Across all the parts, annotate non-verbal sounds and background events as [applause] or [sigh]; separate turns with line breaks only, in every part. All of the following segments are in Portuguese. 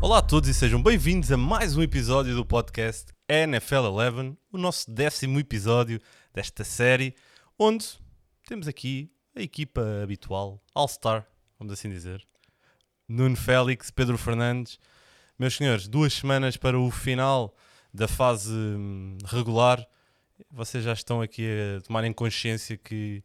Olá a todos e sejam bem-vindos a mais um episódio do podcast NFL 11, o nosso décimo episódio desta série, onde temos aqui a equipa habitual, All-Star, vamos assim dizer. Nuno Félix, Pedro Fernandes. Meus senhores, duas semanas para o final da fase hum, regular. Vocês já estão aqui a tomarem consciência que.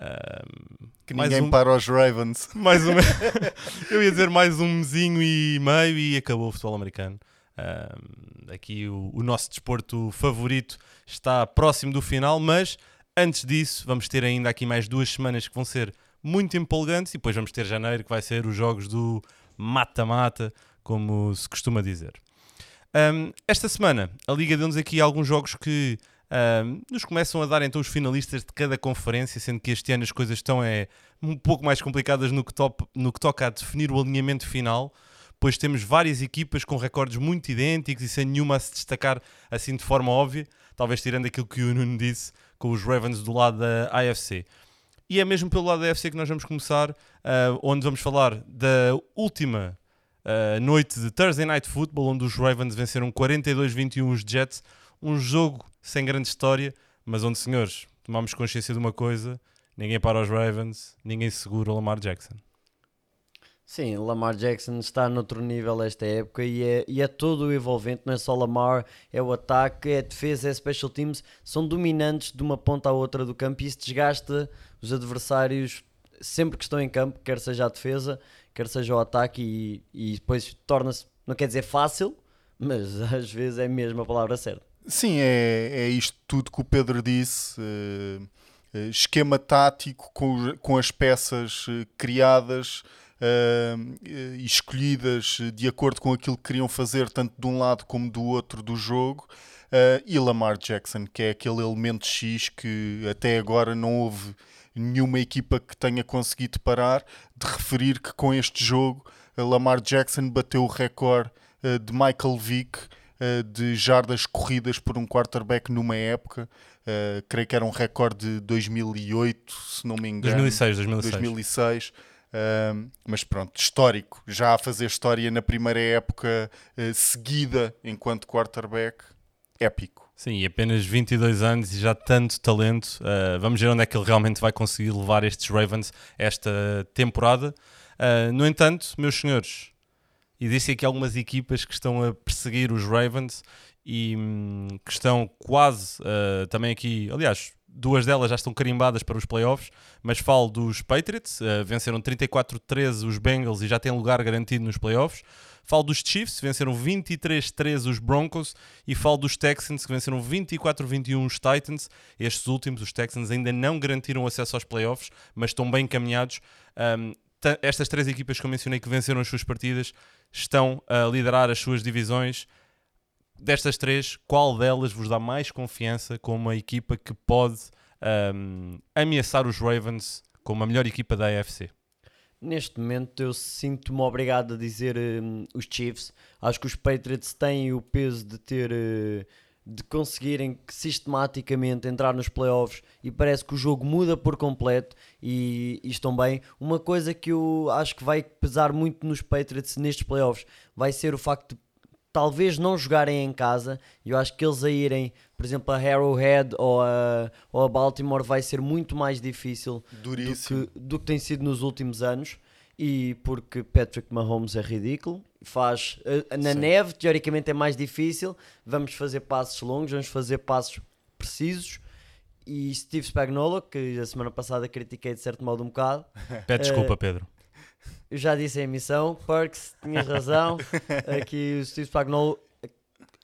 hum,
Que ninguém
um-
para os Ravens. [laughs]
mais um. [laughs] Eu ia dizer mais um mesinho e meio e acabou o futebol americano. Ahm, aqui o, o nosso desporto favorito está próximo do final, mas antes disso, vamos ter ainda aqui mais duas semanas que vão ser muito empolgantes e depois vamos ter janeiro, que vai ser os jogos do mata-mata, como se costuma dizer. Ahm, esta semana, a Liga deu-nos aqui alguns jogos que nos começam a dar então os finalistas de cada conferência, sendo que este ano as coisas estão é, um pouco mais complicadas no que, top- no que toca a definir o alinhamento final, pois temos várias equipas com recordes muito idênticos e sem nenhuma a se destacar assim de forma óbvia, talvez tirando aquilo que o Nuno disse com os Ravens do lado da AFC. E é mesmo pelo lado da AFC que nós vamos começar, ah, onde vamos falar da última ah, noite de Thursday Night Football, onde os Ravens venceram 42-21 os Jets, um jogo sem grande história, mas onde, senhores, tomamos consciência de uma coisa, ninguém para os Ravens, ninguém segura o Lamar Jackson.
Sim, Lamar Jackson está noutro nível esta época e é, e é todo o envolvente, não é só Lamar, é o ataque, é a defesa, é special teams, são dominantes de uma ponta à outra do campo e isso desgasta os adversários sempre que estão em campo, quer seja a defesa, quer seja o ataque e, e depois torna-se, não quer dizer fácil, mas [laughs] às vezes é mesmo a palavra certa.
Sim, é, é isto tudo que o Pedro disse. eh, esquema tático com, com as peças eh, criadas e escolhidas eh, de acordo com aquilo que queriam fazer, tanto de um lado como do outro do jogo. Eh, e Lamar Jackson, que é aquele elemento X que até agora não houve nenhuma equipa que tenha conseguido parar, de referir que com este jogo Lamar Jackson bateu o recorde de Michael Vick de jardas corridas por um quarterback numa época. Eh, creio que era um recorde de 2008, se não me engano.
2006, 2006.
2006. Um, mas pronto, histórico. Já a fazer história na primeira época eh, seguida enquanto quarterback. Épico.
Sim, e apenas 22 anos e já tanto talento. Uh, vamos ver onde é que ele realmente vai conseguir levar estes Ravens esta temporada. Uh, no entanto, meus senhores, existem aqui algumas equipas que estão a perseguir os Ravens e hum, que estão quase uh, também aqui. Aliás, duas delas já estão carimbadas para os playoffs, mas falo dos Patriots, uh, venceram 34-13 os Bengals e já têm lugar garantido nos playoffs. Falo dos Chiefs, venceram 23-13 os Broncos e falo dos Texans, que venceram 24-21 os Titans. Estes últimos, os Texans, ainda não garantiram acesso aos playoffs, mas estão bem encaminhados. Um, estas três equipas que eu mencionei que venceram as suas partidas estão a liderar as suas divisões. Destas três, qual delas vos dá mais confiança como uma equipa que pode um, ameaçar os Ravens como a melhor equipa da AFC?
Neste momento eu sinto-me obrigado a dizer hum, os Chiefs. Acho que os Patriots têm o peso de ter eh, de conseguirem sistematicamente entrar nos playoffs e parece que o jogo muda por completo e, e estão bem. Uma coisa que eu acho que vai pesar muito nos Patriots nestes playoffs vai ser o facto de talvez não jogarem em casa. Eu acho que eles a irem, por exemplo, a Arrowhead ou a, ou a Baltimore vai ser muito mais difícil do que, do que tem sido nos últimos anos. E porque Patrick Mahomes é ridículo, faz eh, na
Sim.
neve, teoricamente é mais difícil. Vamos fazer passos longos, vamos fazer passos precisos. E Steve Spagnuolo, que a semana passada critiquei de certo modo um bocado, [laughs]
Pede desculpa, Pedro.
eu já disse em emissão, Perks, tinhas razão. [laughs] Aqui o Steve Spagnuolo,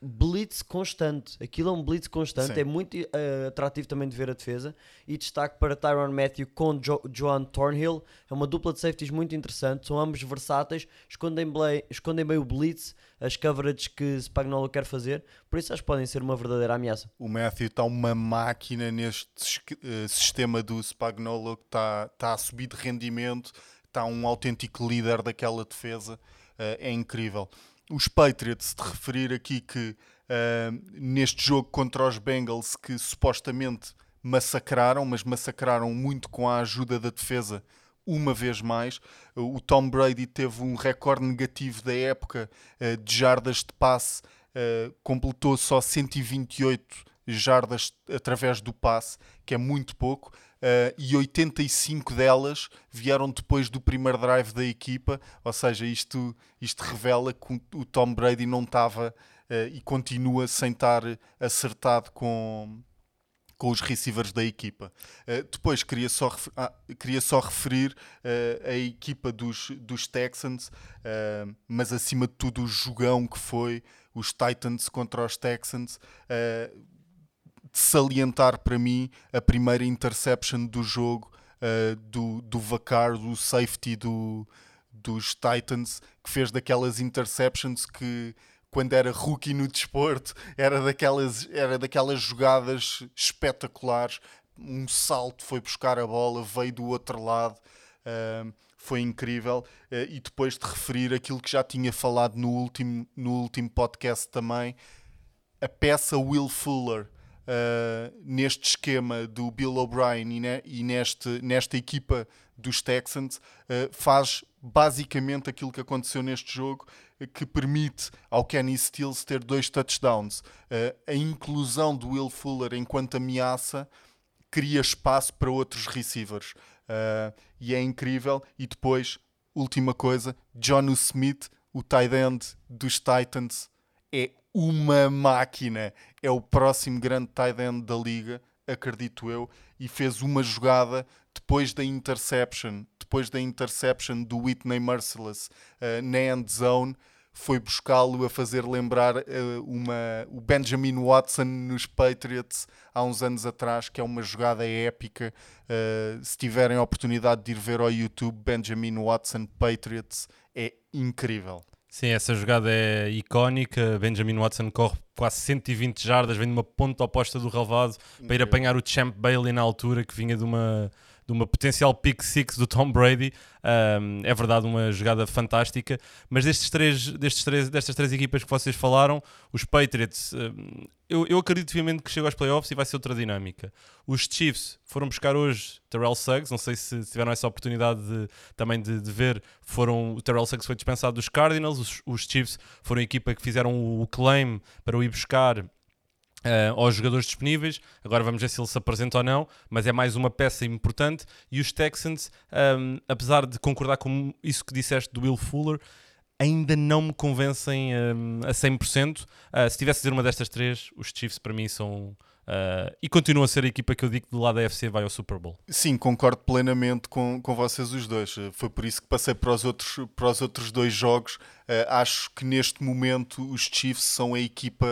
blitz constante. Aquilo é um blitz constante.
Sim.
É muito eh, atrativo também de ver a defesa. E destaque para Tyron Matthew com jo Joan Thornhill. É uma dupla de safeties muito interessante. São ambos versáteis. Escondem bem, escondem bem o blitz, as coverages que Spagnuolo quer fazer. Por isso acho que podem ser uma verdadeira ameaça.
O Matthew está uma máquina neste eh, sistema do Spagnolo que está está a subir de rendimento, está um autêntico líder daquela defesa, eh, é incrível. Os Patriots, de referir aqui que eh, neste jogo contra os Bengals, que supostamente massacraram, mas massacraram muito com a ajuda da defesa uma vez mais. O Tom Brady teve um recorde negativo da época uh, de jardas de passe, uh, completou só 128 jardas através do passe, que é muito pouco. Uh, e 85 delas vieram depois do primeiro drive da equipa, ou seja, isto, isto revela que o Tom Brady não estava uh, e continua sem estar acertado com, com os receivers da equipa. Uh, depois queria só, ah, queria só referir uh, a equipa dos, dos Texans, uh, mas acima de tudo o jogão que foi os Titans contra os Texans. Salientar para mim a primeira interception do jogo do, do Vacar, do safety do, dos Titans, que fez daquelas interceptions que quando era rookie no desporto, era daquelas, era daquelas jogadas espetaculares. Um salto, foi buscar a bola, veio do outro lado, uh, foi incrível. Uh, e depois de referir aquilo que já tinha falado no último, no último podcast também, a peça Will Fuller. Uh, neste esquema do Bill O'Brien e, ne e, neste, nesta equipa dos Texans uh, faz basicamente aquilo que aconteceu neste jogo que permite ao Kenny Stills ter dois touchdowns. A inclusão do Will Fuller enquanto ameaça cria espaço para outros receivers. E é incrível. E depois, última coisa, John Smith, o tight end dos Titans, é uma máquina. É o próximo grande tight end da liga, acredito eu. E fez uma jogada depois da interception depois da interception do Whitney Merciless uh, na end zone, foi buscá-lo a fazer lembrar uh, uma, o Benjamin Watson nos Patriots há uns anos atrás, que é uma jogada épica. Uh, se tiverem a oportunidade de ir ver ao YouTube, Benjamin Watson Patriots é incrível.
Sim, essa jogada é icónica. Benjamin Watson corre quase 120 jardas, vem de uma ponta oposta do relvado para ir apanhar o Champ Bailey na altura, que vinha de uma de uma potencial pick six do Tom Brady. Um, é verdade, uma jogada fantástica. Mas destes três, destes três, destas três equipas que vocês falaram, os Patriots, um, eu, eu acredito obviamente que chegam aos playoffs e vai ser outra dinâmica. Os Chiefs foram buscar hoje Terrell Suggs, não sei se tiveram essa oportunidade de, também de, de, ver. Foram, o Terrell Suggs foi dispensado dos Cardinals, os, os Chiefs foram a equipa que fizeram o claim para o ir buscar Uh, aos jogadores disponíveis. Agora vamos ver se ele se apresenta ou não, mas é mais uma peça importante. E os Texans, um, apesar de concordar com isso que disseste do Will Fuller, ainda não me convencem um, a 100%. Uh, ah, se tivesse a dizer uma destas três, os Chiefs para mim são Uh, e continua a ser a equipa que eu digo que do lado da FC vai ao Super Bowl.
Sim, concordo plenamente com, com vocês os dois. Foi por isso que passei para os outros, para os outros dois jogos. Uh, acho que neste momento os Chiefs são a equipa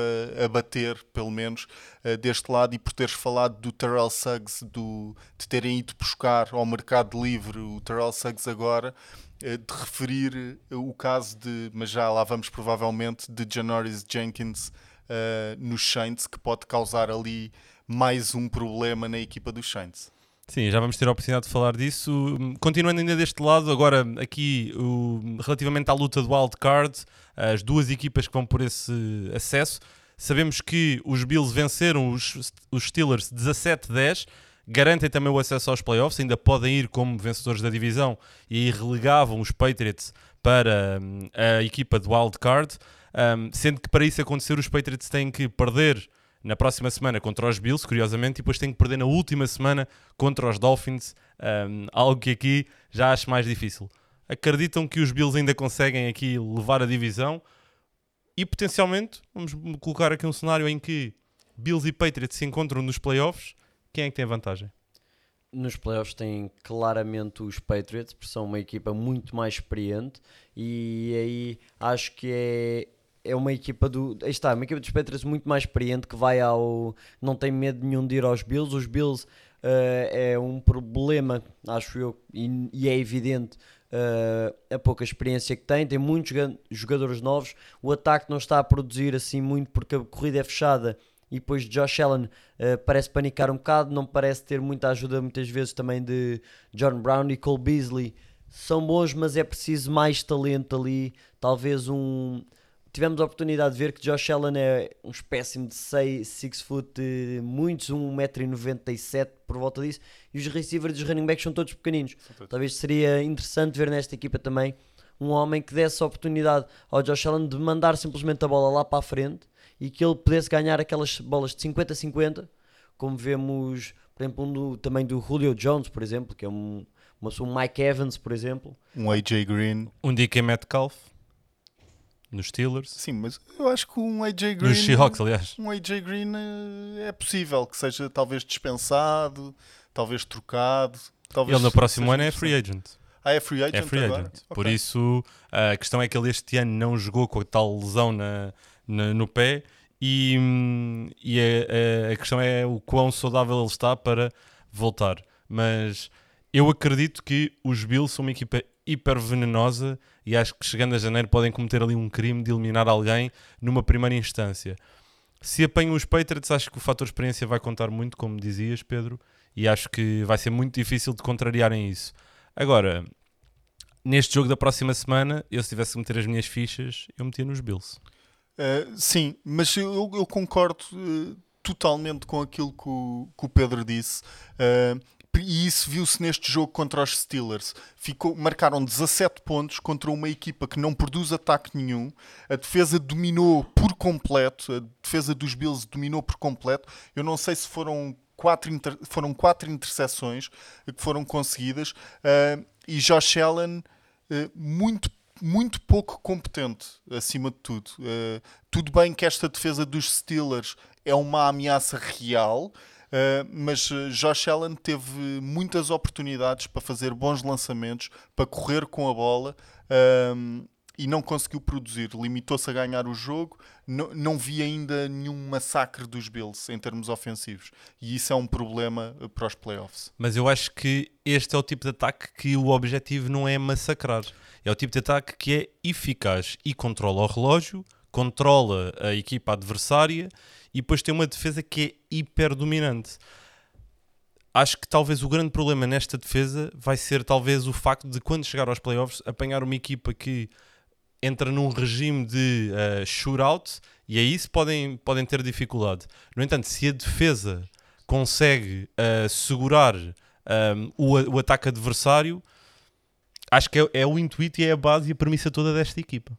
a bater, pelo menos, uh, deste lado. E por teres falado do Terrell Suggs, do, de terem ido buscar ao mercado livre o Terrell Suggs agora, de referir o caso de, mas já lá vamos provavelmente, de Janoris Jenkins uh, nos Saints que pode causar ali mais um problema na equipa dos Saints.
Sim, já vamos ter a oportunidade de falar disso. Continuando ainda deste lado, agora aqui o, relativamente à luta do wild card, as duas equipas que vão por esse acesso, sabemos que os Bills venceram os, os Steelers 17-10, garantem também o acesso aos playoffs, ainda podem ir como vencedores da divisão e relegavam os Patriots para hum, a equipa do wild card. Um, sendo que para isso acontecer, os Patriots têm que perder na próxima semana contra os Bills, curiosamente, e depois têm que perder na última semana contra os Dolphins, um, algo que aqui já acho mais difícil. Acreditam que os Bills ainda conseguem aqui levar a divisão e potencialmente, vamos colocar aqui um cenário em que Bills e Patriots se encontram nos playoffs, quem é que tem vantagem?
nos playoffs têm claramente os Patriots, porque são uma equipa muito mais experiente e aí acho que é é uma equipa do. Aí está, uma equipa dos Patriots muito mais experiente que vai ao. não tem medo nenhum de ir aos Bills. Os Bills uh, é um problema, acho eu, e, e é evidente uh, a pouca experiência que tem. Tem muitos jogadores novos. O ataque não está a produzir assim muito porque a corrida é fechada. E depois Josh Allen uh, parece panicar um bocado, não parece ter muita ajuda muitas vezes também de John Brown e Cole Beasley. São bons, mas é preciso mais talento ali. Talvez um tivemos a oportunidade de ver que Josh Allen é um espécime de 6, 6 foot, de muitos, 1,97m por volta disso, e os receivers dos running backs são todos pequeninos. Talvez seria interessante ver nesta equipa também um homem que desse a oportunidade ao Josh Allen de mandar simplesmente a bola lá para a frente e que ele pudesse ganhar aquelas bolas de 50-50, como vemos, por exemplo, um do, também do Julio Jones, por exemplo, que é um, uma, um Mike Evans, por exemplo.
Um AJ Green.
Um DK Metcalf nos Steelers.
Sim, mas eu acho que um AJ Green.
Nos Seahawks, aliás.
Um AJ Green eh, é possível que seja talvez dispensado, talvez trocado. Talvez
ele no próximo ano é free agent.
Ah, é free agent?
É free
agora?
agent.
Ok.
Por isso, a questão é que ele este ano não jogou com a tal lesão na, na- no pé e, e a, a- a questão é o quão saudável ele está para voltar. Mas eu acredito que os Bills são uma equipa hiper venenosa e acho que chegando a janeiro podem cometer ali um crime de eliminar alguém numa primeira instância. Se apanham os Patriots, acho que o fator experiência vai contar muito, como dizias, Pedro, e acho que vai ser muito difícil de contrariarem isso. Agora, neste jogo da próxima semana, eu se tivesse que meter as minhas fichas, eu metia nos Bills.
Uh, sim, mas eu, eu concordo uh, totalmente com aquilo que o, que o Pedro disse. Uh, e isso viu-se neste jogo contra os Steelers. Ficou, marcaram 17 pontos contra uma equipa que não produz ataque nenhum. A defesa dominou por completo. A defesa dos Bills dominou por completo. Eu não sei se foram quatro, inter, foram quatro interseções que foram conseguidas. Uh, e Josh Allen, uh, muito muito pouco competente, acima de tudo. Uh, tudo bem que esta defesa dos Steelers é uma ameaça real, uh, mas Josh Allen teve muitas oportunidades para fazer bons lançamentos, para correr com a bola. Um, e não conseguiu produzir, limitou-se a ganhar o jogo. Não, não vi ainda nenhum massacre dos Bills em termos ofensivos, e isso é um problema para os playoffs.
Mas eu acho que este é o tipo de ataque que o objetivo não é massacrar, é o tipo de ataque que é eficaz e controla o relógio, controla a equipa adversária e depois tem uma defesa que é hiper dominante. Acho que talvez o grande problema nesta defesa vai ser talvez o facto de quando chegar aos playoffs apanhar uma equipa que entra num regime de uh, shootout e aí isso podem, podem ter dificuldade. No entanto, se a defesa consegue uh, segurar um, o, o, ataque adversário, acho que é, é, o intuito e é a base e a premissa toda desta equipa.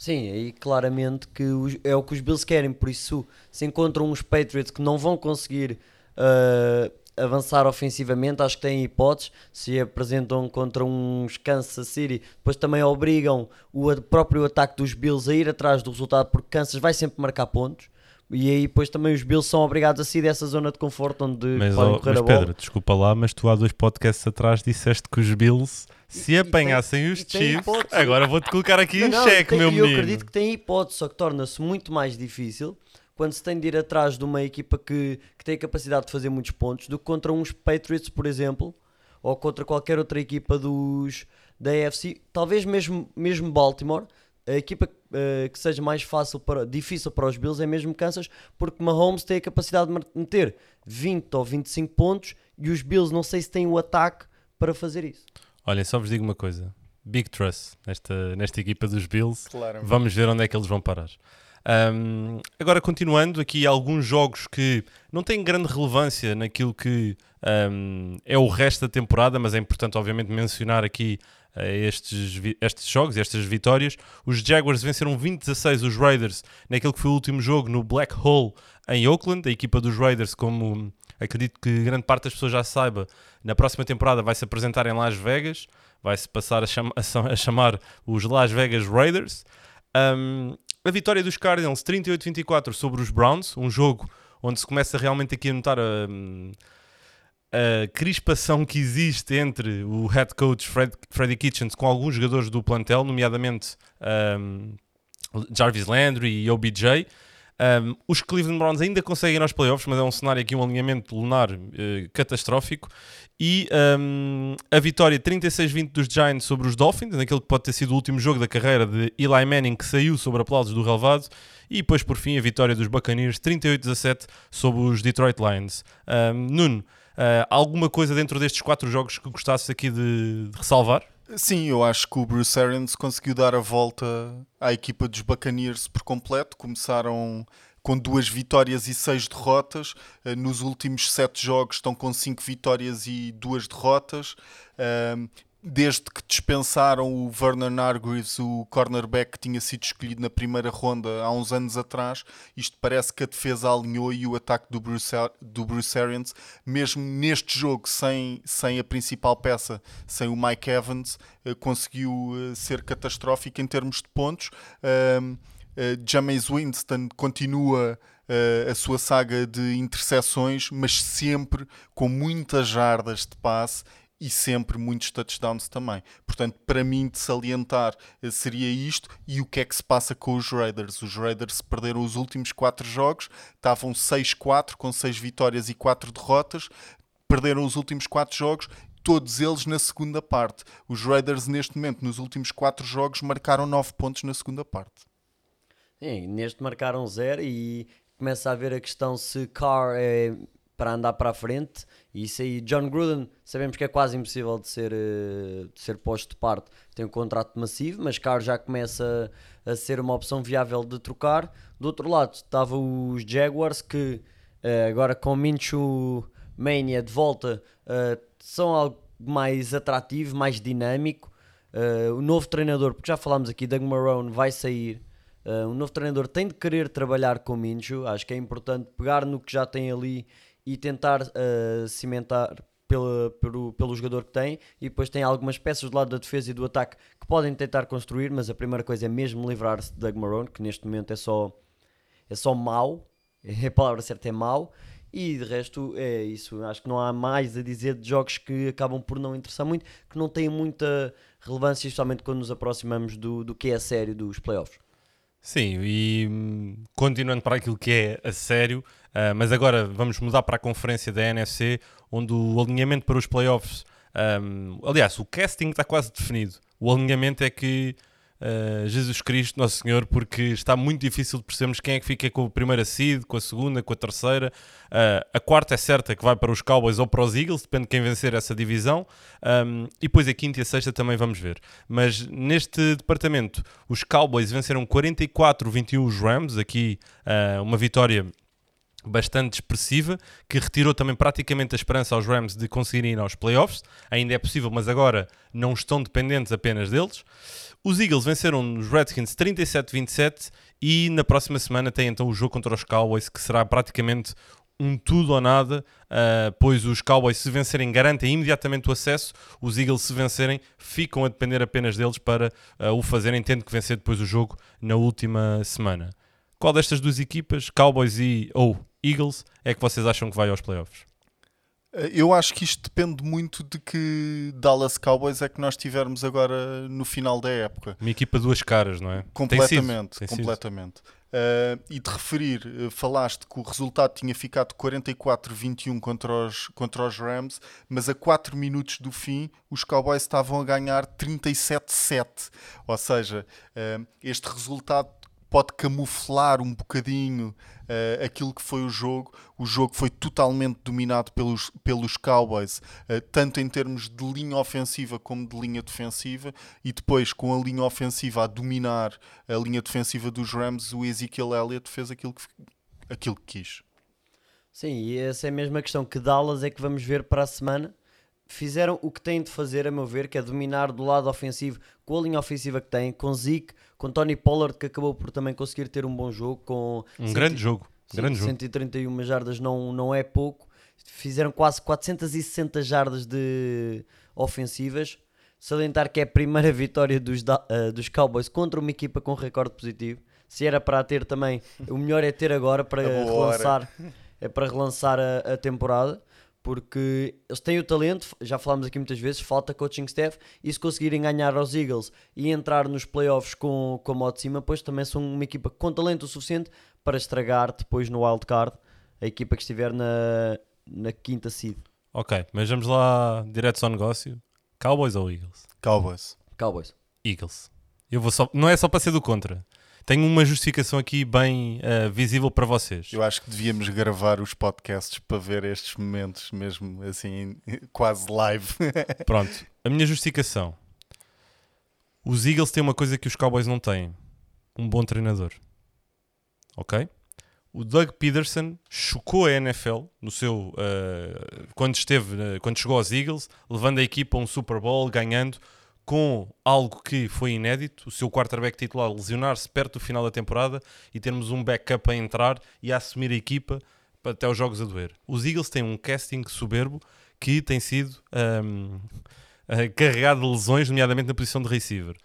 Sim, aí claramente que os, é o que os Bills querem, por isso se encontram uns Patriots que não vão conseguir uh, avançar ofensivamente, acho que têm hipóteses, se apresentam contra uns Kansas City, depois também obrigam o próprio ataque dos Bills a ir atrás do resultado, porque Kansas vai sempre marcar pontos. E aí depois também os Bills são obrigados a sair dessa zona de conforto onde
mas,
podem
oh,
correr
mas
a bola.
Pedro, desculpa lá, mas tu há dois podcasts atrás disseste que os Bills se
E- e
apanhassem
tem-
os Chiefs, agora vou-te colocar aqui
Não,
em
tem-
meu
Eu
menino.
acredito que tem hipótese, só que torna-se muito mais difícil quando se tem de ir atrás de uma equipa que, que tem a capacidade de fazer muitos pontos do que contra uns Patriots, por exemplo, ou contra qualquer outra equipa dos, da AFC, talvez mesmo, mesmo Baltimore. A equipa eh, que seja mais fácil para, difícil para os Bills é mesmo Kansas, porque Mahomes tem a capacidade de meter 20 ou 25 pontos e os Bills não sei se têm o ataque para fazer isso.
Olha, só vos digo uma coisa. Big trust nesta, nesta equipa dos Bills.
Claro.
Vamos ver onde é que eles vão parar. Um, agora, continuando, aqui alguns jogos que não têm grande relevância naquilo que um, é o resto da temporada, mas é importante, obviamente, mencionar aqui uh, estes, estes jogos, estas vitórias. Os Jaguars venceram 20-16 os Raiders naquele que foi o último jogo no Black Hole em Oakland. A equipa dos Raiders, como acredito que grande parte das pessoas já saiba, na próxima temporada vai se apresentar em Las Vegas. Vai-se passar a, a chamar os Las Vegas Raiders. Um, a vitória dos Cardinals 38-24 sobre os Browns, um jogo onde se começa realmente aqui a notar a, a crispação que existe entre o head coach Fred, Freddie Kitchens com alguns jogadores do plantel, nomeadamente um, Jarvis Landry e OBJ. Um, os Cleveland Browns ainda conseguem ir aos playoffs, mas é um cenário aqui, um alinhamento lunar eh, catastrófico. E um, a vitória 36-20 dos Giants sobre os Dolphins, naquele que pode ter sido o último jogo da carreira de Eli Manning, que saiu sobre aplausos do relevado. E depois, por fim, a vitória dos Buccaneers 38-17 sobre os Detroit Lions. Um, Nuno, uh, alguma coisa dentro destes quatro jogos que gostasses aqui de, de ressalvar?
Sim, eu acho que o Bruce Arians conseguiu dar a volta à equipa dos Buccaneers por completo. Começaram com duas vitórias e seis derrotas. Uh, nos últimos sete jogos estão com cinco vitórias e duas derrotas. Uh, desde que dispensaram o Vernon Hargreaves, o cornerback que tinha sido escolhido na primeira ronda há uns anos atrás, isto parece que a defesa alinhou e o ataque do Bruce, do Bruce Arians, mesmo neste jogo sem, sem a principal peça, sem o Mike Evans, uh, conseguiu uh, ser catastrófico em termos de pontos. Uh, James Winston continua a sua saga de interseções, mas sempre com muitas jardas de passe e sempre muitos touchdowns também. Portanto, para mim, de salientar eh, seria isto e o que é que se passa com os Raiders. Os Raiders perderam os últimos 4 jogos, estavam 6-4, com 6 vitórias e 4 derrotas, perderam os últimos 4 jogos. Todos eles na segunda parte. Os Raiders, neste momento, nos últimos 4 jogos, marcaram 9 pontos na segunda parte.
Sim, neste marcaram 0 e começa a haver a questão se Carr é para andar para a frente. E isso aí, John Gruden, sabemos que é quase impossível de ser, eh, de ser posto de parte. Tem um contrato massivo, mas Carr já começa a, ser uma opção viável de trocar. Do outro lado, estava os Jaguars que eh, agora com Minshew Mania de volta eh, são algo mais atrativo, mais dinâmico. o novo treinador, porque já falámos aqui, Doug Marrone vai sair. Uh, o novo treinador tem de querer trabalhar com Minshew. Acho que é importante pegar no que já tem ali e tentar uh, cimentar pelo, pelo, pelo jogador que tem e depois tem algumas peças do lado da defesa e do ataque que podem tentar construir, mas a primeira coisa é mesmo livrar-se de Doug Marrone, que neste momento é só, é só mau, [laughs] a palavra certa é mau, e de resto é isso. Acho que não há mais a dizer de jogos que acabam por não interessar muito, que não têm muita relevância, especialmente quando nos aproximamos do, do que é sério dos playoffs.
Sim, e hum, continuando para aquilo que é a sério, uh, mas agora vamos mudar para a conferência da NFC, onde o alinhamento para os playoffs, um, aliás, o casting está quase definido. O alinhamento é que uh, Jesus Cristo, Nosso Senhor, porque está muito difícil de percebermos quem é que fica com a primeira seed, com a segunda, com a terceira. Uh, a quarta é certa que vai para os Cowboys ou para os Eagles, depende de quem vencer essa divisão. Um, e depois a quinta e a sexta também vamos ver. Mas neste departamento, os Cowboys venceram 44-21 os Rams, aqui uh, uma vitória bastante expressiva, que retirou também praticamente a esperança aos Rams de conseguirem ir aos playoffs. Ainda é possível, mas agora não estão dependentes apenas deles. Os Eagles venceram os Redskins 37-27 e na próxima semana tem então o jogo contra os Cowboys, que será praticamente um tudo ou nada, uh, pois os Cowboys se vencerem garantem imediatamente o acesso, os Eagles se vencerem ficam a depender apenas deles para uh, o fazerem, tendo que vencer depois o jogo na última semana. Qual destas duas equipas, Cowboys e ou Eagles, é que vocês acham que vai aos playoffs?
Eh, eu acho que isto depende muito de que Dallas Cowboys é que nós tivermos agora no final da época.
Uma equipa duas caras, não é?
Completamente, Tem sido. Tem completamente. Uh, e de referir, uh, falaste que o resultado tinha ficado 44-21 contra os, contra os Rams, mas a 4 minutos do fim os Cowboys estavam a ganhar 37-7. Ou seja, uh, este resultado pode camuflar um bocadinho uh, aquilo que foi o jogo. O jogo foi totalmente dominado pelos, pelos Cowboys, uh, tanto em termos de linha ofensiva como de linha defensiva, e depois com a linha ofensiva a dominar a linha defensiva dos Rams, o Ezekiel Elliott fez aquilo que, aquilo que quis.
Sim, e essa é a mesma questão que Dallas é que vamos ver para a semana fizeram o que têm de fazer, a meu ver, que é dominar do lado ofensivo com a linha ofensiva que têm, com Zeke, com Tony Pollard, que acabou por também conseguir ter um bom jogo. Com
um cento... grande jogo. Sim, grande
131 jogo. jardas não, não é pouco. Fizeram quase 460 jardas de ofensivas. Salientar que é a primeira [laughs] vitória dos, uh, dos Cowboys contra uma equipa com recorde positivo. Se era para ter também, o melhor é ter agora para [laughs] relançar, é para relançar a, a temporada porque eles têm o talento, já falámos aqui muitas vezes, falta coaching staff e se conseguirem ganhar aos Eagles e entrar nos playoffs com, com a moto de cima, pois também são uma equipa com talento o suficiente para estragar depois no wildcard a equipa que estiver na, na quinta seed.
Ok, mas vamos lá direto ao negócio. Cowboys ou Eagles?
Cowboys.
Cowboys.
Eagles. Eu vou só, não é só para ser do contra tenho uma justificação aqui bem uh, visível para vocês.
Eu acho que devíamos gravar os podcasts para ver estes momentos, mesmo assim, [laughs] quase live. [laughs]
Pronto, a minha justificação. Os Eagles têm uma coisa que os Cowboys não têm: um bom treinador. Ok? O Doug Peterson chocou a NFL no seu uh, quando esteve uh, quando chegou aos Eagles, levando a equipa a um Super Bowl, ganhando com algo que foi inédito, o seu quarterback titular lesionar-se perto do final da temporada e termos um backup a entrar e a assumir a equipa até os jogos a doer. Os Eagles têm um casting soberbo que tem sido um, [laughs] carregado de lesões, nomeadamente na posição de receiver.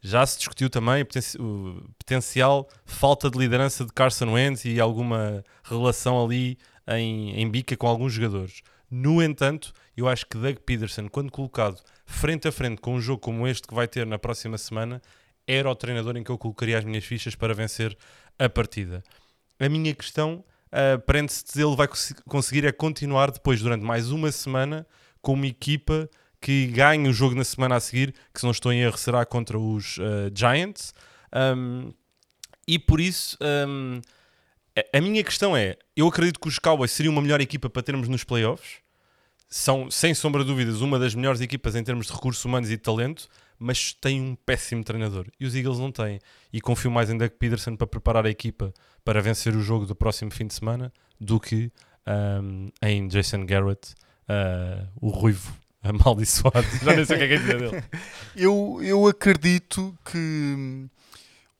Já se discutiu também o, potencial falta de liderança de Carson Wentz e alguma relação ali em, em bica com alguns jogadores. No entanto, eu acho que Doug Peterson, quando colocado frente a frente com um jogo como este que vai ter na próxima semana, era o treinador em que eu colocaria as minhas fichas para vencer a partida. A minha questão uh, prende-se se ele vai cons conseguir é continuar depois, durante mais uma semana, com uma equipa que ganhe o jogo na semana a seguir, que se não estou em erro será contra os uh, Giants. Um, e por isso, um, a, minha questão é: eu acredito que os Cowboys seriam uma melhor equipa para termos nos playoffs são, sem sombra de dúvidas, uma das melhores equipas em termos de recursos humanos e de talento, mas tem um péssimo treinador. E os Eagles não têm. E confio mais em Doug Peterson para preparar a equipa para vencer o jogo do próximo fim de semana do que um, em Jason Garrett, uh, o ruivo amaldiçoado. [laughs] Já nem sei o que é que é dizer dele. [laughs]
eu, eu acredito que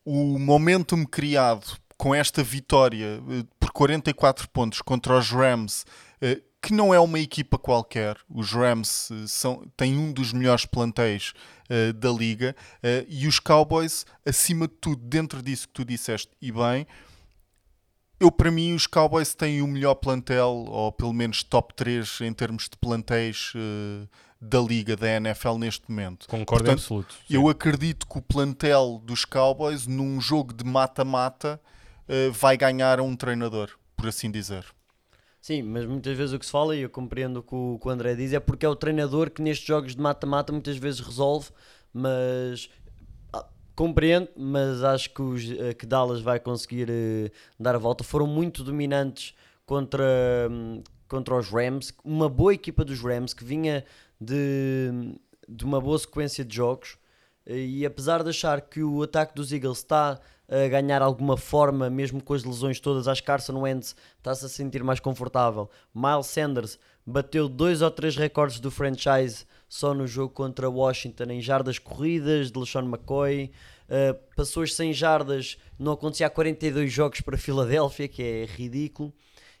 o momentum criado com esta vitória eh, por 44 pontos contra os Rams eh, que não é uma equipa qualquer. Os Rams uh, são, têm um dos melhores plantéis uh, da liga uh, e os Cowboys, acima de tudo, dentro disso que tu disseste, e bem, eu para mim os Cowboys têm o melhor plantel, ou pelo menos top 3 em termos de plantéis da liga, da NFL neste momento.
Concordo Portanto, absoluto. Sim.
Eu acredito que o plantel dos Cowboys, num jogo de mata-mata, vai ganhar a um treinador, por assim dizer.
Sim, mas muitas vezes o que se fala, e eu compreendo o que o, André diz, é porque é o treinador que nestes jogos de mata-mata muitas vezes resolve, mas ah, compreendo, mas acho que, os, eh, que Dallas vai conseguir uh, dar a volta. Foram muito dominantes contra, um, contra os Rams, uma boa equipa dos Rams que vinha de, de uma boa sequência de jogos. E apesar de achar que o ataque dos Eagles está a ganhar alguma forma, mesmo com as lesões todas. Acho que Carson Wentz está-se a sentir mais confortável. Miles Sanders bateu dois ou três recordes do franchise só no jogo contra Washington em jardas corridas de LeSean McCoy. Uh, passou as 100 jardas, não acontecia há 42 jogos para Filadélfia, que é ridículo.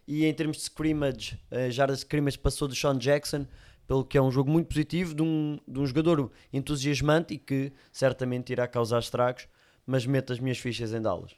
E em termos de scrimmage, uh, jardas de scrimmage passou do Sean Jackson, pelo que é um jogo muito positivo, de um, de um jogador entusiasmante e que certamente irá causar estragos mas meto as minhas fichas em Dallas.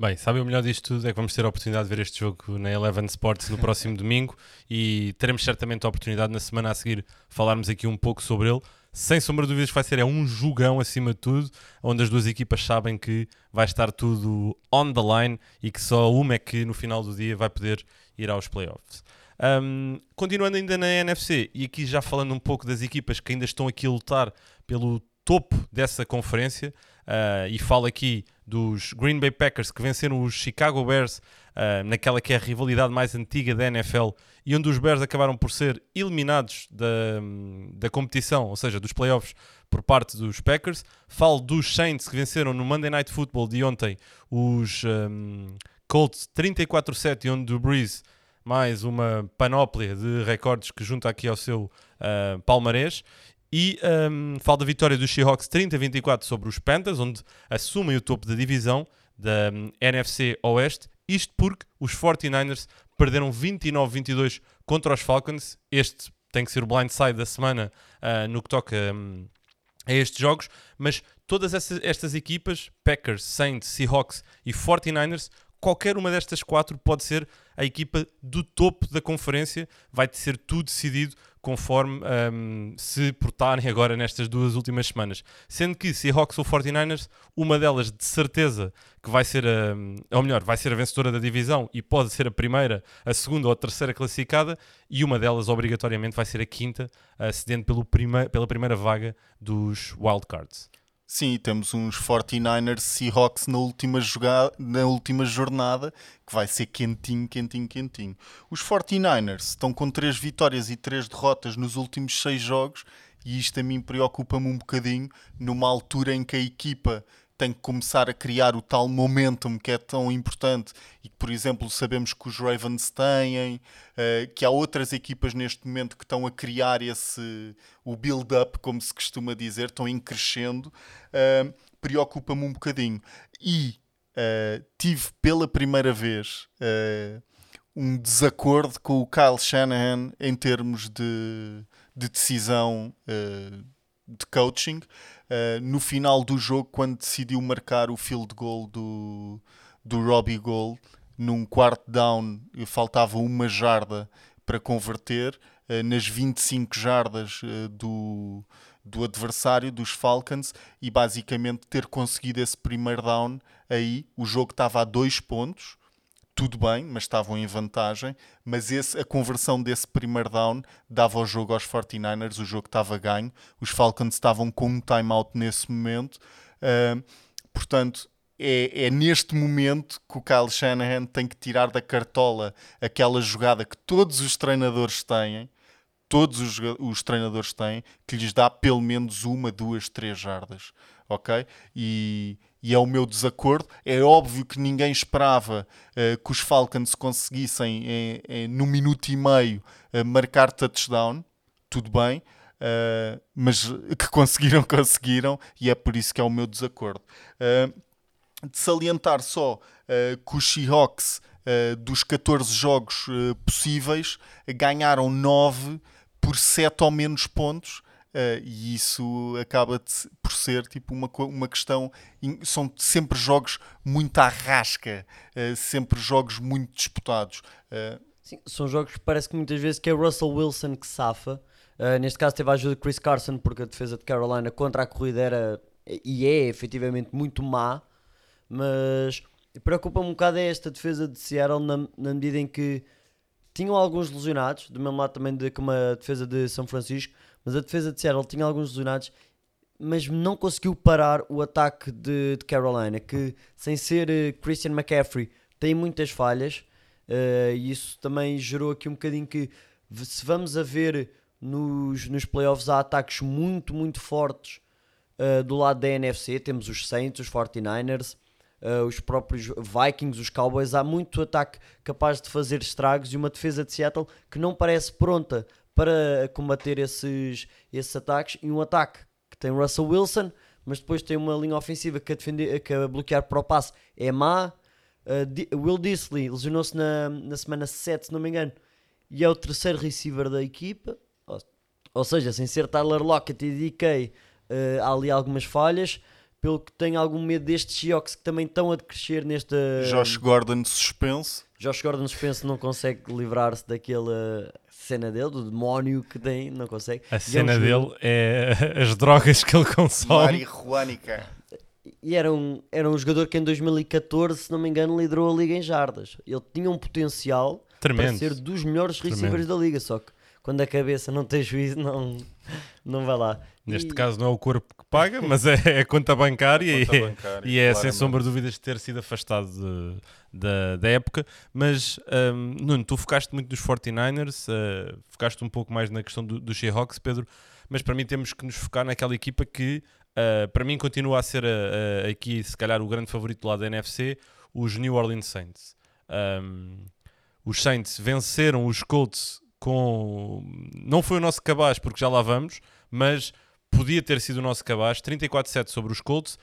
Bem, sabe o melhor disto tudo é que vamos ter a oportunidade de ver este jogo na Eleven Sports no próximo [laughs] domingo e teremos certamente a oportunidade na semana a seguir falarmos aqui um pouco sobre ele. Sem sombra de dúvidas vai ser é um jogão acima de tudo, onde as duas equipas sabem que vai estar tudo on the line e que só uma é que no final do dia vai poder ir aos playoffs. Um, continuando ainda na NFC, e aqui já falando um pouco das equipas que ainda estão aqui a lutar pelo topo dessa conferência, Uh, e falo aqui dos Green Bay Packers que venceram os Chicago Bears uh, naquela que é a rivalidade mais antiga da NFL e onde os Bears acabaram por ser eliminados da, da competição, ou seja, dos playoffs por parte dos Packers. Falo dos Saints que venceram no Monday Night Football de ontem os um, Colts 34-7 onde o Breeze mais uma panóplia de recordes que junta aqui ao seu uh, palmarés e um, falo da vitória dos Seahawks 30-24 sobre os Panthers, onde assumem o topo da divisão da um, NFC Oeste. Isto porque os 49ers perderam 29-22 contra os Falcons. Este tem que ser o blindside da semana uh, no que toca um, a estes jogos. Mas todas essas, estas equipas, Packers, Saints, Seahawks e 49ers, qualquer uma destas quatro pode ser a equipa do topo da conferência. Vai ser tudo decidido conforme um, se portarem agora nestas duas últimas semanas. Sendo que Seahawks ou 49ers, uma delas de certeza que vai ser a, ou melhor, vai ser a vencedora da divisão e pode ser a primeira, a segunda ou a terceira classificada, e uma delas obrigatoriamente vai ser a quinta, cedendo pelo pela primeira vaga dos wildcards.
Sim, temos uns 49ers Seahawks na última, jogada, na última jornada que vai ser quentinho, quentinho, quentinho. Os 49ers estão com 3 vitórias e 3 derrotas nos últimos 6 jogos e isto a mim preocupa-me um bocadinho numa altura em que a equipa tem que começar a criar o tal momentum que é tão importante e que, por exemplo, sabemos que os Ravens têm, uh, que há outras equipas neste momento que estão a criar esse o build-up, como se costuma dizer, estão em crescendo, uh, preocupa-me um bocadinho. E uh, tive pela primeira vez um desacordo com o Kyle Shanahan em termos de, de decisão de coaching uh, no final do jogo, quando decidiu marcar o field goal do, do Robbie Gold, num quarto down, faltava uma jarda para converter, uh, nas 25 jardas uh, do, do adversário, dos Falcons, e basicamente ter conseguido esse primeiro down aí, o jogo estava a dois pontos, tudo bem, mas estavam em vantagem. Mas esse, a conversão desse primeiro down dava o jogo aos 49ers, o jogo estava ganho. Os Falcons estavam com um timeout nesse momento. Uh, portanto, é, é, neste momento que o Kyle Shanahan tem que tirar da cartola aquela jogada que todos os treinadores têm, todos os, os treinadores têm, que lhes dá pelo menos uma, duas, três jardas. Ok? E e é o meu desacordo. É óbvio que ninguém esperava uh, que os Falcons conseguissem, em, em, no minuto e meio, uh, marcar touchdown. Tudo bem, uh, mas que conseguiram, [laughs] conseguiram, e é por isso que é o meu desacordo. de salientar só que os Seahawks, dos 14 jogos possíveis, ganharam 9 por 7 ou menos pontos Uh, e isso acaba por ser tipo uma, uma questão. São sempre jogos muito à rasca, uh, sempre jogos muito disputados. Uh,
Sim, são jogos que parece que muitas vezes que é Russell Wilson que safa. neste caso teve a ajuda de Chris Carson, porque a defesa de Carolina contra a corrida era e é efetivamente muito má, mas preocupa-me um bocado é esta defesa de Seattle na, na medida em que tinham alguns lesionados, do mesmo lado também de, como a defesa de São Francisco, mas a defesa de Seattle tinha alguns lesionados, mas não conseguiu parar o ataque de, de Carolina, que sem ser uh, Christian McCaffrey tem muitas falhas, uh, e isso também gerou aqui um bocadinho que se vamos a ver nos, nos playoffs há ataques muito, muito fortes uh, do lado da NFC, temos os Saints, os 49ers, Uh, os próprios Vikings, os Cowboys, há muito ataque capaz de fazer estragos e uma defesa de Seattle que não parece pronta para combater esses, esses ataques e um ataque que tem Russell Wilson, mas depois tem uma linha ofensiva que a, defender, que a bloquear para o passe é má. Uh, Will Disley lesionou-se na, na semana 7, se não me engano, e é o terceiro receiver da equipa. Ou, seja, sem ser Tyler Lockett e DK, uh, há ali algumas falhas pelo que tenho algum medo destes Seahawks que também estão a crescer nesta.
Josh Gordon suspenso.
Josh Gordon suspenso não consegue livrar-se daquela cena dele, do demónio que tem, não consegue.
A e cena é um dele é [laughs] as drogas que ele consome.
Marihuanica.
E era um, era um jogador que em 2014, se não me engano, liderou a liga em jardas. Ele tinha um potencial Tremendo. para ser dos melhores receivers da liga, só que quando a cabeça não tem juízo, não, não vai lá.
Neste e... caso não é o corpo que paga, mas é a conta bancária, conta e, bancária, e é sem sombra de dúvidas de ter sido afastado de, da, da época. Mas, um, Nuno, tu focaste muito nos 49ers, uh, focaste um pouco mais na questão do, do Seahawks, Pedro, mas para mim temos que nos focar naquela equipa que, uh, para mim, continua a ser uh, aqui, se calhar, o grande favorito lá da NFC, os New Orleans Saints. Um, os Saints venceram os Colts com. Não foi o nosso cabaz, porque já lá vamos, mas podia ter sido o nosso cabaz. 34-7 sobre os Colts.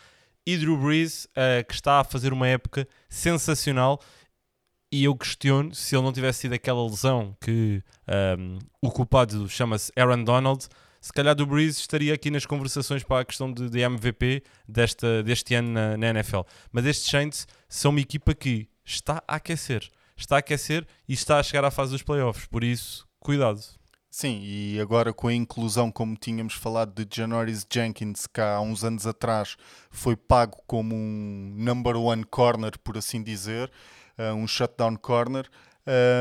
E Drew Brees, uh, que está a fazer uma época sensacional. E eu questiono se ele não tivesse sido aquela lesão que um, ehm, o culpado chama-se Aaron Donald. Se calhar Drew Brees estaria aqui nas conversações para a questão de, de MVP desta, deste ano na, na NFL. Mas estes Saints são uma equipa que está a aquecer está a aquecer e está a chegar à fase dos playoffs. Por isso, cuidado.
Sim, e agora com a inclusão, como tínhamos falado, de Janoris Jenkins, que há uns anos atrás foi pago como um number one corner, por assim dizer, uh, um shutdown corner.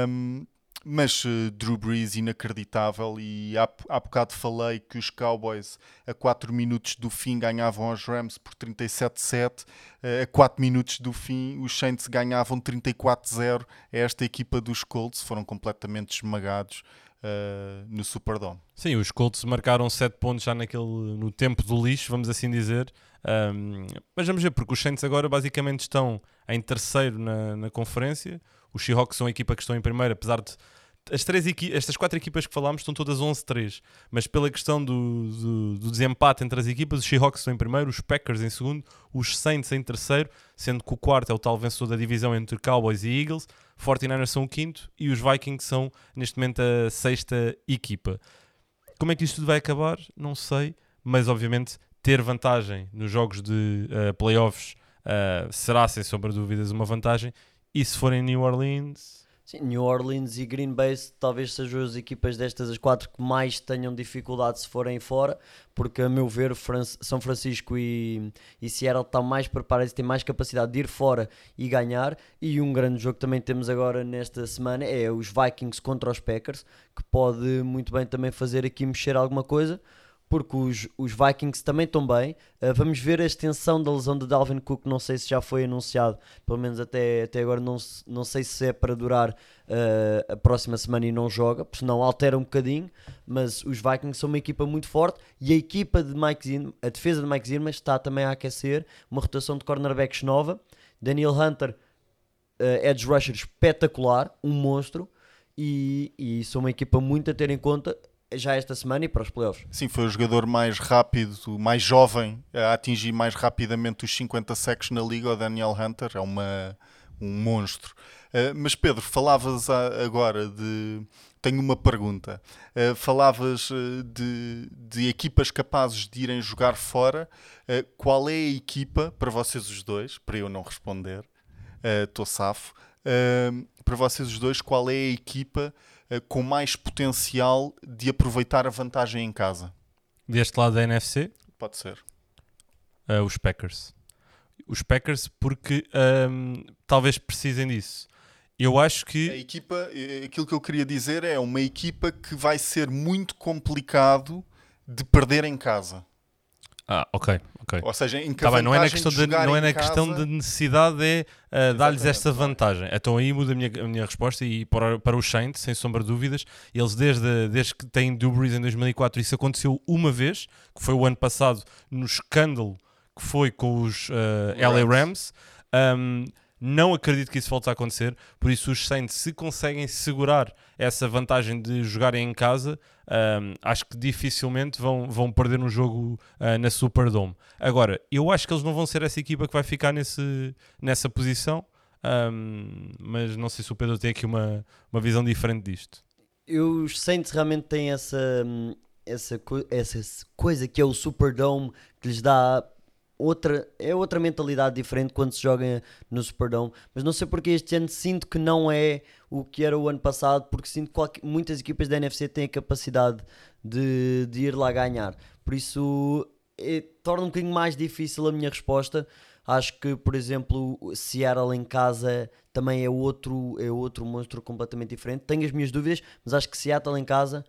Um, mas uh, Drew Brees inacreditável e há, há bocado falei que os Cowboys a 4 minutos do fim ganhavam aos Rams por 37-7 uh, a 4 minutos do fim os Saints ganhavam 34-0 a esta equipa dos Colts. Foram completamente esmagados uh, no Superdome.
Sim, os Colts marcaram 7 pontos já naquele, no tempo do lixo, vamos assim dizer. Um, mas vamos ver, porque os Saints agora basicamente estão em terceiro na, na conferência. Os Seahawks são a equipa que estão em primeiro, apesar de as três estas quatro equipas que falámos estão todas 11-3, mas pela questão do, do, do, desempate entre as equipas, os Seahawks estão em primeiro, os Packers em segundo, os Saints em terceiro, sendo que o quarto é o tal vencedor da divisão entre Cowboys e Eagles, 49ers são o quinto e os Vikings são neste momento a sexta equipa. Como é que isto tudo vai acabar? Não sei, mas obviamente ter vantagem nos jogos de uh, playoffs uh, será sem sombra de dúvidas uma vantagem e se forem New Orleans?
Sim, New Orleans e Green Bay talvez sejam as equipas destas as quatro que mais tenham dificuldade se forem fora, porque a meu ver São Francisco e, e Seattle estão mais preparados, têm mais capacidade de ir fora e ganhar. E um grande jogo que também temos agora nesta semana é os Vikings contra os Packers, que pode muito bem também fazer aqui mexer alguma coisa porque os, os Vikings também estão bem. Uh, vamos ver a extensão da lesão de Dalvin Cook, não sei se já foi anunciado, pelo menos até, até agora não, não sei se é para durar uh, a próxima semana e não joga, porque senão altera um bocadinho, mas os Vikings são uma equipa muito forte e a equipa de Mike Zimmer, a defesa de Mike Zimmer está também a aquecer, uma rotação de cornerbacks nova, Daniel Hunter, uh, edge rusher espetacular, um monstro, e, e são uma equipa muito a ter em conta já esta semana e para os playoffs.
Sim, foi o jogador mais rápido, mais jovem a atingir mais rapidamente os 50 sacks na liga, o Daniel Hunter, é uma, um monstro. Uh, mas Pedro, falavas agora de. Tenho uma pergunta. Uh, falavas uh, de, de, equipas capazes de irem jogar fora. qual é a equipa, para vocês os dois, para eu não responder, estou safo, para vocês os dois, qual é a equipa eh, com mais potencial de aproveitar a vantagem em casa.
Deste lado da NFC?
Pode ser.
Uh, os Packers. Os Packers, porque um, talvez precisem disso. Eu acho que.
A equipa, eh, aquilo que eu queria dizer é uma equipa que vai ser muito complicado de perder em casa.
Ah, ok, ok.
Ou seja, em
tá bem, não é na questão de, não é na casa... questão de necessidade, é uh, dar-lhes esta vantagem. Então aí muda a minha, a minha resposta e para, para os Saints, sem sombra de dúvidas, eles desde, desde que têm Dubris em 2004, isso aconteceu uma vez, que foi o ano passado, no escândalo que foi com os uh, eh, LA Rams. Um, não acredito que isso volte a acontecer, por isso os Saints, se conseguem segurar essa vantagem de jogarem em casa, um, acho que dificilmente vão, vão perder um jogo uh, na Superdome. Agora, eu acho que eles não vão ser essa equipa que vai ficar nesse, nessa posição, um, mas não sei se o Pedro tem aqui uma, uma visão diferente disto.
Os Saints realmente têm essa, essa, essa coisa que é o Superdome que lhes dá outra, é outra mentalidade diferente quando se joga no Superdome, mas não sei porque este ano sinto que não é o que era o ano passado, porque sinto que qualquer, muitas equipas da NFC têm a capacidade de, de ir lá ganhar, por isso é, torna um bocadinho mais difícil a minha resposta. Acho que, por exemplo, Seattle em casa também é outro, é outro monstro completamente diferente. Tenho as minhas dúvidas, mas acho que Seattle em casa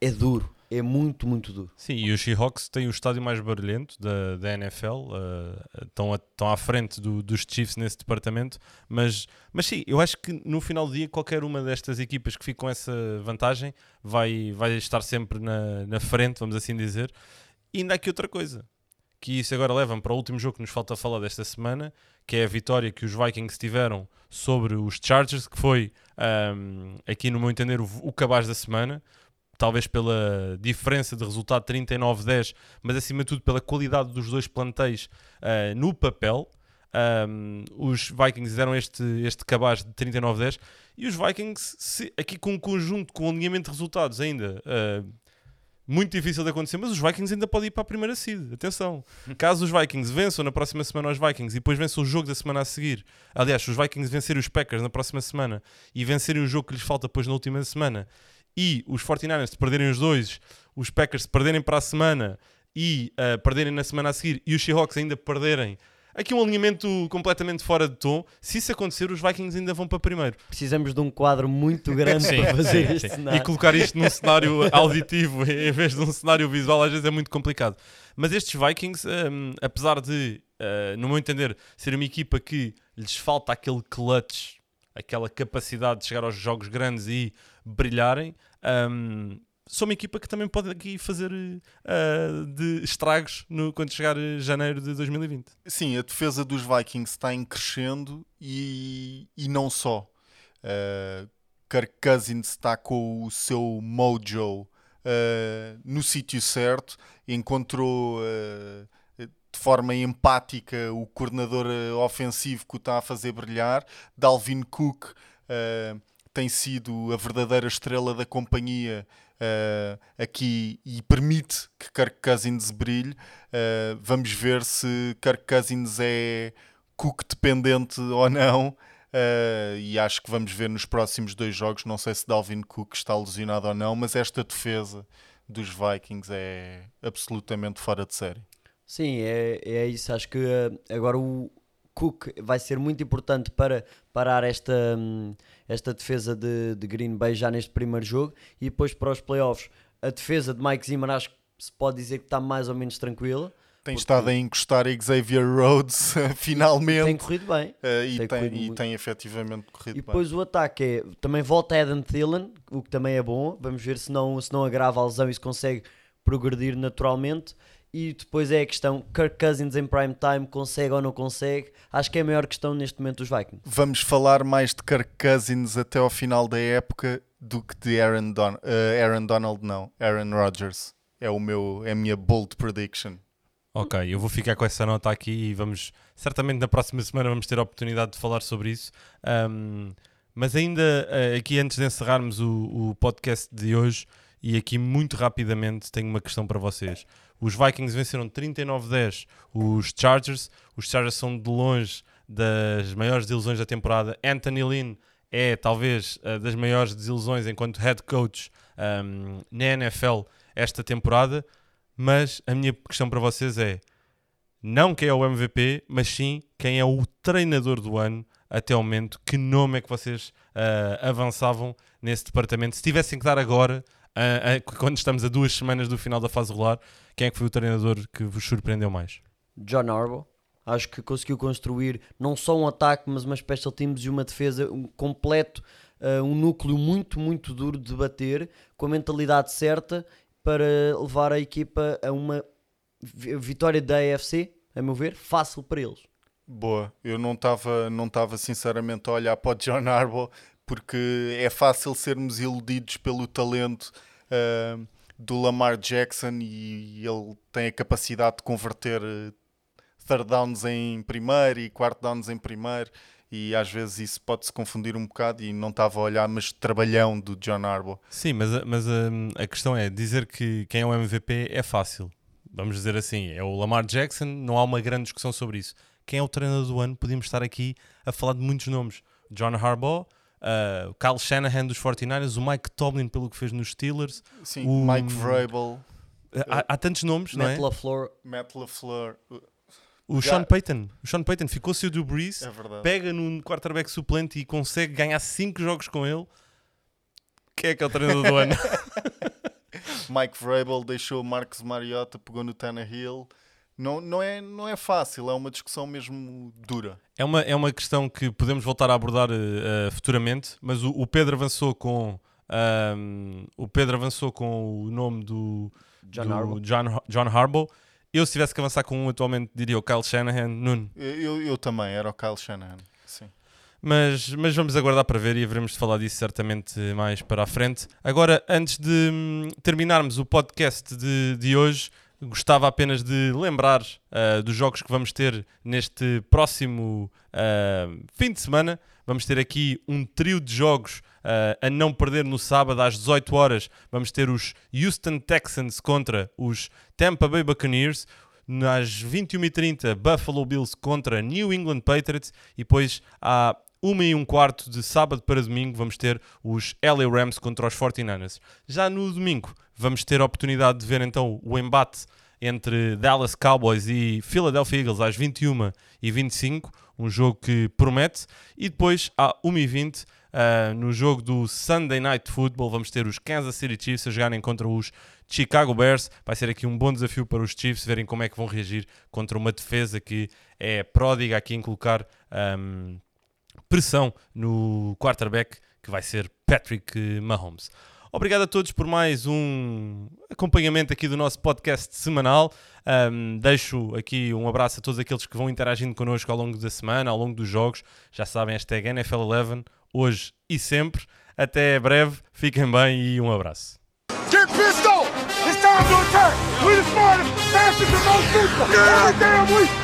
é duro é muito, muito duro.
Sim, e os Seahawks têm o estádio mais barulhento da, da NFL, uh, estão, a, estão à frente do, dos Chiefs nesse departamento, mas, mas sim, eu acho que no final do dia qualquer uma destas equipas que fica com essa vantagem vai, vai estar sempre na, na frente, vamos assim dizer. E ainda há aqui outra coisa, que isso agora leva-me para o último jogo que nos falta falar desta semana, que é a vitória que os Vikings tiveram sobre os Chargers, que foi, um, aqui no meu entender, o, o cabaz da semana talvez pela diferença de resultado 39-10, mas acima de tudo pela qualidade dos dois plantéis uh, no papel. Um, os Vikings deram este, este cabaz de 39-10 e os Vikings, se, aqui com um conjunto, com um alinhamento de resultados ainda uh, muito difícil de acontecer, mas os Vikings ainda podem ir para a primeira seed. Atenção, [laughs] caso os Vikings vençam na próxima semana os Vikings e depois vençam o jogo da semana a seguir, aliás, se os Vikings vencerem os Packers na próxima semana e vencerem o jogo que lhes falta depois na última semana e os 49ers perderem os dois, os Packers perderem para a semana e uh, perderem na semana a seguir e os Seahawks ainda perderem aqui um alinhamento completamente fora de tom. Se isso acontecer, os Vikings ainda vão para primeiro.
Precisamos de um quadro muito grande
Sim,
para fazer
sim,
este
sim.
cenário.
E colocar isto num cenário [laughs] auditivo em vez de um cenário visual às vezes é muito complicado. Mas estes Vikings, hum, apesar de, uh, no meu entender, ser uma equipa que lhes falta aquele clutch, aquela capacidade de chegar aos jogos grandes e brilharem, hum, são uma equipa que também pode aqui fazer uh, de estragos no, quando chegar janeiro de 2020.
Sim, a defesa dos Vikings está em crescendo e, e não só. Uh, Kirk Cousins está com o seu mojo uh, no sítio certo, encontrou uh, de forma empática o coordenador ofensivo que o está a fazer brilhar. Dalvin Cook tem sido a verdadeira estrela da companhia uh, aqui e permite que Kirk Cousins brilhe. Uh, vamos ver se Kirk Cousins é Cook dependente ou não. Uh, e acho que vamos ver nos próximos dois jogos. Não sei se Dalvin Cook está lesionado ou não, mas esta defesa dos Vikings é absolutamente fora de série.
Sim, é, é isso. Acho que agora o, Cook vai ser muito importante para parar esta, hum, esta defesa de, de Green Bay já neste primeiro jogo e depois para os playoffs. A defesa de Mike Zimmer acho que se pode dizer que está mais ou menos tranquila.
Tem porque... estado a encostar a Xavier Rhodes [laughs] finalmente.
Tem corrido bem.
Uh, e, tem, tem, e tem efetivamente corrido
bem. E depois o ataque é. Também volta Adam Thielen, o que também é bom. Vamos ver se não, se não agrava a lesão e se consegue progredir naturalmente. E depois é a questão: Kirk Cousins em prime time consegue ou não consegue? Acho que é a maior questão neste momento dos Vikings.
Vamos falar mais de Kirk Cousins até ao final da época do que de Aaron, Don uh, Aaron Donald, não. Aaron Rodgers. É, o meu, é a minha bold prediction.
Ok, eu vou ficar com essa nota aqui e vamos. Certamente na próxima semana vamos ter a oportunidade de falar sobre isso. Um, mas ainda uh, aqui antes de encerrarmos o, o podcast de hoje, e aqui muito rapidamente tenho uma questão para vocês. Os Vikings venceram 39-10 os Chargers. Os Chargers são de longe das maiores desilusões da temporada. Anthony Lynn é talvez das maiores desilusões enquanto head coach um, na NFL esta temporada. Mas a minha questão para vocês é não quem é o MVP, mas sim quem é o treinador do ano até o momento. Que nome é que vocês uh, avançavam nesse departamento? Se tivessem que dar agora, uh, uh, quando estamos a duas semanas do final da fase regular, quem é que foi o treinador que vos surpreendeu mais?
John Harbaugh. Acho que conseguiu construir não só um ataque, mas uma special teams e uma defesa um completo, uh, um núcleo muito, muito duro de bater, com a mentalidade certa para levar a equipa a uma vitória da AFC, a meu ver, fácil para eles.
Boa, eu não estava não tava sinceramente a olhar para o John Harbaugh porque é fácil sermos iludidos pelo talento uh, do Lamar Jackson e ele tem a capacidade de converter eh, third downs em primeiro e quarto downs em primeiro e às vezes isso pode-se confundir um bocado e não estava a olhar, mas trabalhão do John Harbaugh.
Sim, mas, mas um, a questão é, dizer que quem é o MVP é fácil. Vamos dizer assim, é o Lamar Jackson, não há uma grande discussão sobre isso. Quem é o treinador do ano? Podíamos estar aqui a falar de muitos nomes. John Harbaugh, uh, Kyle Shanahan dos 49ers, o Mike Tomlin pelo que fez nos Steelers.
Sim, o Mike Vrabel.
Há, há, tantos nomes,
Matt
não é?
LaFleur.
Matt LaFleur.
O Já. Sean Payton. O Sean Payton ficou-se o do Breeze,
é
pega num quarterback suplente e consegue ganhar 5 jogos com ele. Quem é que é o treinador do ano? [laughs]
Mike Vrabel deixou Marcos Mariota, pegou no Tannehill. Não, não, é, não é fácil, é uma discussão mesmo dura.
É uma, é uma questão que podemos voltar a abordar uh, futuramente, mas o, o, Pedro avançou com um, o Pedro avançou com o nome do
John
do
Harbaugh.
John, John Harbaugh. Eu, se tivesse que avançar com um atualmente, diria o Kyle Shanahan. Nuno.
Eu, eu também, era o Kyle Shanahan. Sim.
Mas, mas vamos aguardar para ver e haveremos de falar disso certamente mais para a frente. Agora, antes de hum, terminarmos o podcast de, de hoje, gostava apenas de lembrar uh, dos jogos que vamos ter neste próximo uh, fim de semana. Vamos ter aqui um trio de jogos uh, a não perder no sábado às 18 horas. Vamos ter os Houston Texans contra os Tampa Bay Buccaneers. Às 21h30, Buffalo Bills contra New England Patriots. E depois há uma e um quarto de sábado para domingo vamos ter os LA Rams contra os 49ers. Já no domingo vamos ter a oportunidade de ver então o embate entre Dallas Cowboys e Philadelphia Eagles às 21 e 25, um jogo que promete. E depois, à 1h20, uh, no jogo do Sunday Night Football, vamos ter os Kansas City Chiefs a jogarem contra os Chicago Bears. Vai ser aqui um bom desafio para os Chiefs verem como é que vão reagir contra uma defesa que é pródiga aqui em colocar um, pressão no quarterback, que vai ser Patrick Mahomes. Obrigado a todos por mais um acompanhamento aqui do nosso podcast semanal. Um, deixo aqui um abraço a todos aqueles que vão interagindo connosco ao longo da semana, ao longo dos jogos. Já sabem, hashtag NFL11, hoje e sempre. Até breve, fiquem bem e um abraço. Get off! It's time to attack! We the smartest, fastest, and most people! Every damn week!